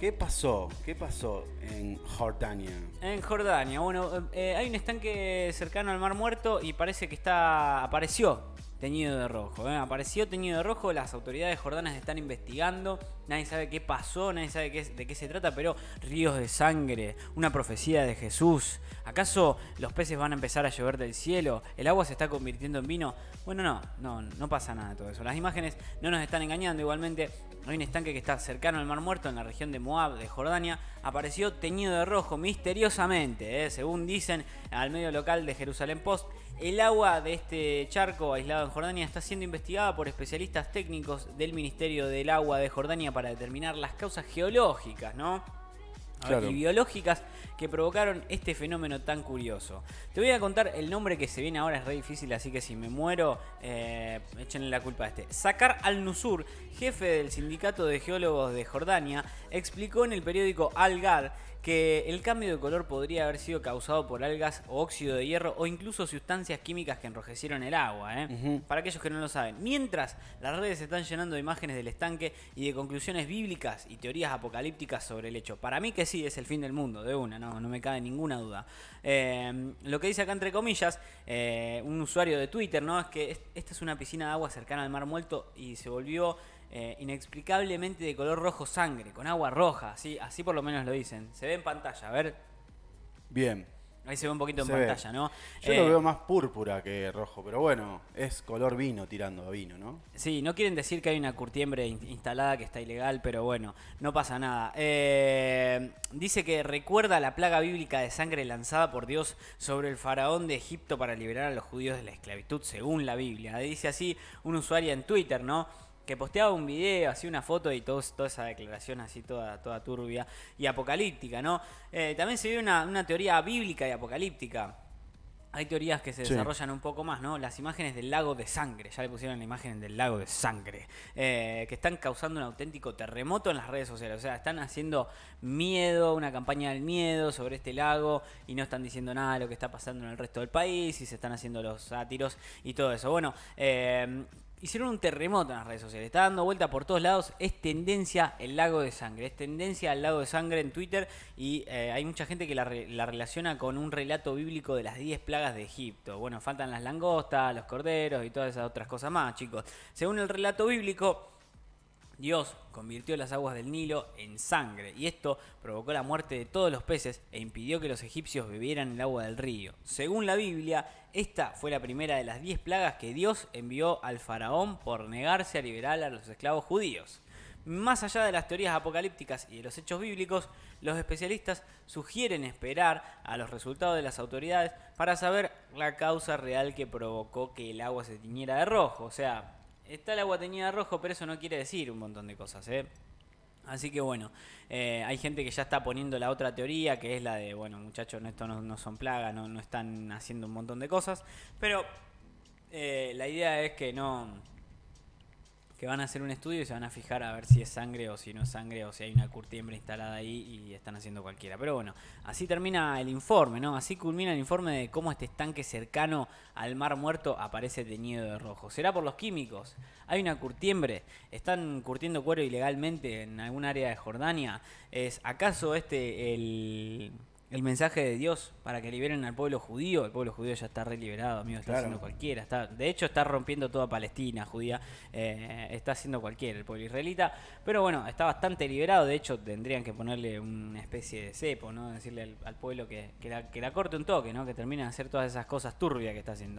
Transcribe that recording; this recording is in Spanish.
¿Qué pasó? ¿Qué pasó en Jordania? En Jordania, bueno, eh, hay un estanque cercano al Mar Muerto y parece que está apareció teñido de rojo. ¿eh? Apareció teñido de rojo, las autoridades jordanas están investigando, nadie sabe qué pasó, nadie sabe qué, de qué se trata, pero ríos de sangre, una profecía de Jesús. ¿Acaso los peces van a empezar a llover del cielo? ¿El agua se está convirtiendo en vino? Bueno, no, no, no pasa nada de todo eso. Las imágenes no nos están engañando, igualmente hay un estanque que está cercano al Mar Muerto en la región de Moab, de Jordania, apareció teñido de rojo misteriosamente, ¿eh? según dicen al medio local de Jerusalén Post. El agua de este charco aislado en Jordania está siendo investigada por especialistas técnicos del Ministerio del Agua de Jordania para determinar las causas geológicas, ¿no? y biológicas que provocaron este fenómeno tan curioso. Te voy a contar el nombre que se viene ahora, es re difícil, así que si me muero, eh, échenle la culpa a este. Sakar al-Nusur, jefe del sindicato de geólogos de Jordania, explicó en el periódico Al-Gad que el cambio de color podría haber sido causado por algas o óxido de hierro o incluso sustancias químicas que enrojecieron el agua. ¿eh? Para aquellos que no lo saben. Mientras las redes se están llenando de imágenes del estanque y de conclusiones bíblicas y teorías apocalípticas sobre el hecho. Para mí que sí, es el fin del mundo, de una, no, no me cabe ninguna duda. Eh, lo que dice acá entre comillas, eh, un usuario de Twitter, ¿no? Es que esta es una piscina de agua cercana al mar muerto y se volvió eh, inexplicablemente de color rojo sangre, con agua roja, así, así por lo menos lo dicen. Se ve en pantalla, a ver. Bien. Ahí se ve un poquito en pantalla, ¿no? Yo lo eh, veo más púrpura que rojo, pero bueno, es color vino tirando a vino, ¿no? Sí, no quieren decir que hay una curtiembre instalada que está ilegal, pero bueno, no pasa nada. Eh, dice que recuerda la plaga bíblica de sangre lanzada por Dios sobre el faraón de Egipto para liberar a los judíos de la esclavitud, según la Biblia. Dice así un usuario en Twitter, ¿no? Que posteaba un video, hacía una foto y todo, toda esa declaración así toda, toda turbia y apocalíptica, ¿no? Eh, también se ve una, teoría bíblica y apocalíptica. Hay teorías que se desarrollan un poco más, ¿no? Las imágenes del lago de sangre, ya le pusieron la imagen del lago de sangre, eh, que están causando un auténtico terremoto en las redes sociales. O sea, están haciendo miedo, una campaña del miedo sobre este lago y no están diciendo nada de lo que está pasando en el resto del país y se están haciendo los sátiros y todo eso. Bueno, eh, hicieron un terremoto en las redes sociales. Está dando vuelta por todos lados. Es tendencia el lago de sangre. Es tendencia al lago de sangre en Twitter. Y eh, hay mucha gente que la, relaciona con un relato bíblico de las 10 plagas de Egipto. Bueno, faltan las langostas, los corderos y todas esas otras cosas más, chicos. Según el relato bíblico, Dios convirtió las aguas del Nilo en sangre y esto provocó la muerte de todos los peces e impidió que los egipcios bebieran el agua del río. Según la Biblia, esta fue la primera de las diez plagas que Dios envió al faraón por negarse a liberar a los esclavos judíos. Más allá de las teorías apocalípticas y de los hechos bíblicos, los especialistas sugieren esperar a los resultados de las autoridades para saber la causa real que provocó que el agua se tiñera de rojo. O sea, está el agua teñida rojo, pero eso no quiere decir un montón de cosas, ¿eh? Así que bueno, eh, hay gente que ya está poniendo la otra teoría, que es la de, bueno, muchachos, esto no, son plagas, no, no, están haciendo un montón de cosas, pero eh, la idea es que no, que van a hacer un estudio y se van a fijar a ver si es sangre o si no es sangre o si hay una curtiembre instalada ahí y están haciendo cualquiera. Pero bueno, así termina el informe, ¿no? Así culmina el informe de cómo este estanque cercano al mar muerto aparece teñido de rojo. ¿Será por los químicos? ¿Hay una curtiembre? ¿Están curtiendo cuero ilegalmente en algún área de Jordania? ¿Es acaso este el el mensaje de Dios para que liberen al pueblo judío. El pueblo judío ya está re liberado, amigo, está haciendo cualquiera. Está, de hecho, está rompiendo toda Palestina judía. Eh, está haciendo cualquiera el pueblo israelita. Pero bueno, está bastante liberado. De hecho, tendrían que ponerle una especie de cepo, ¿no? Decirle al, pueblo que, que, la, que la corte un toque, ¿no? Que termine de hacer todas esas cosas turbias que está haciendo.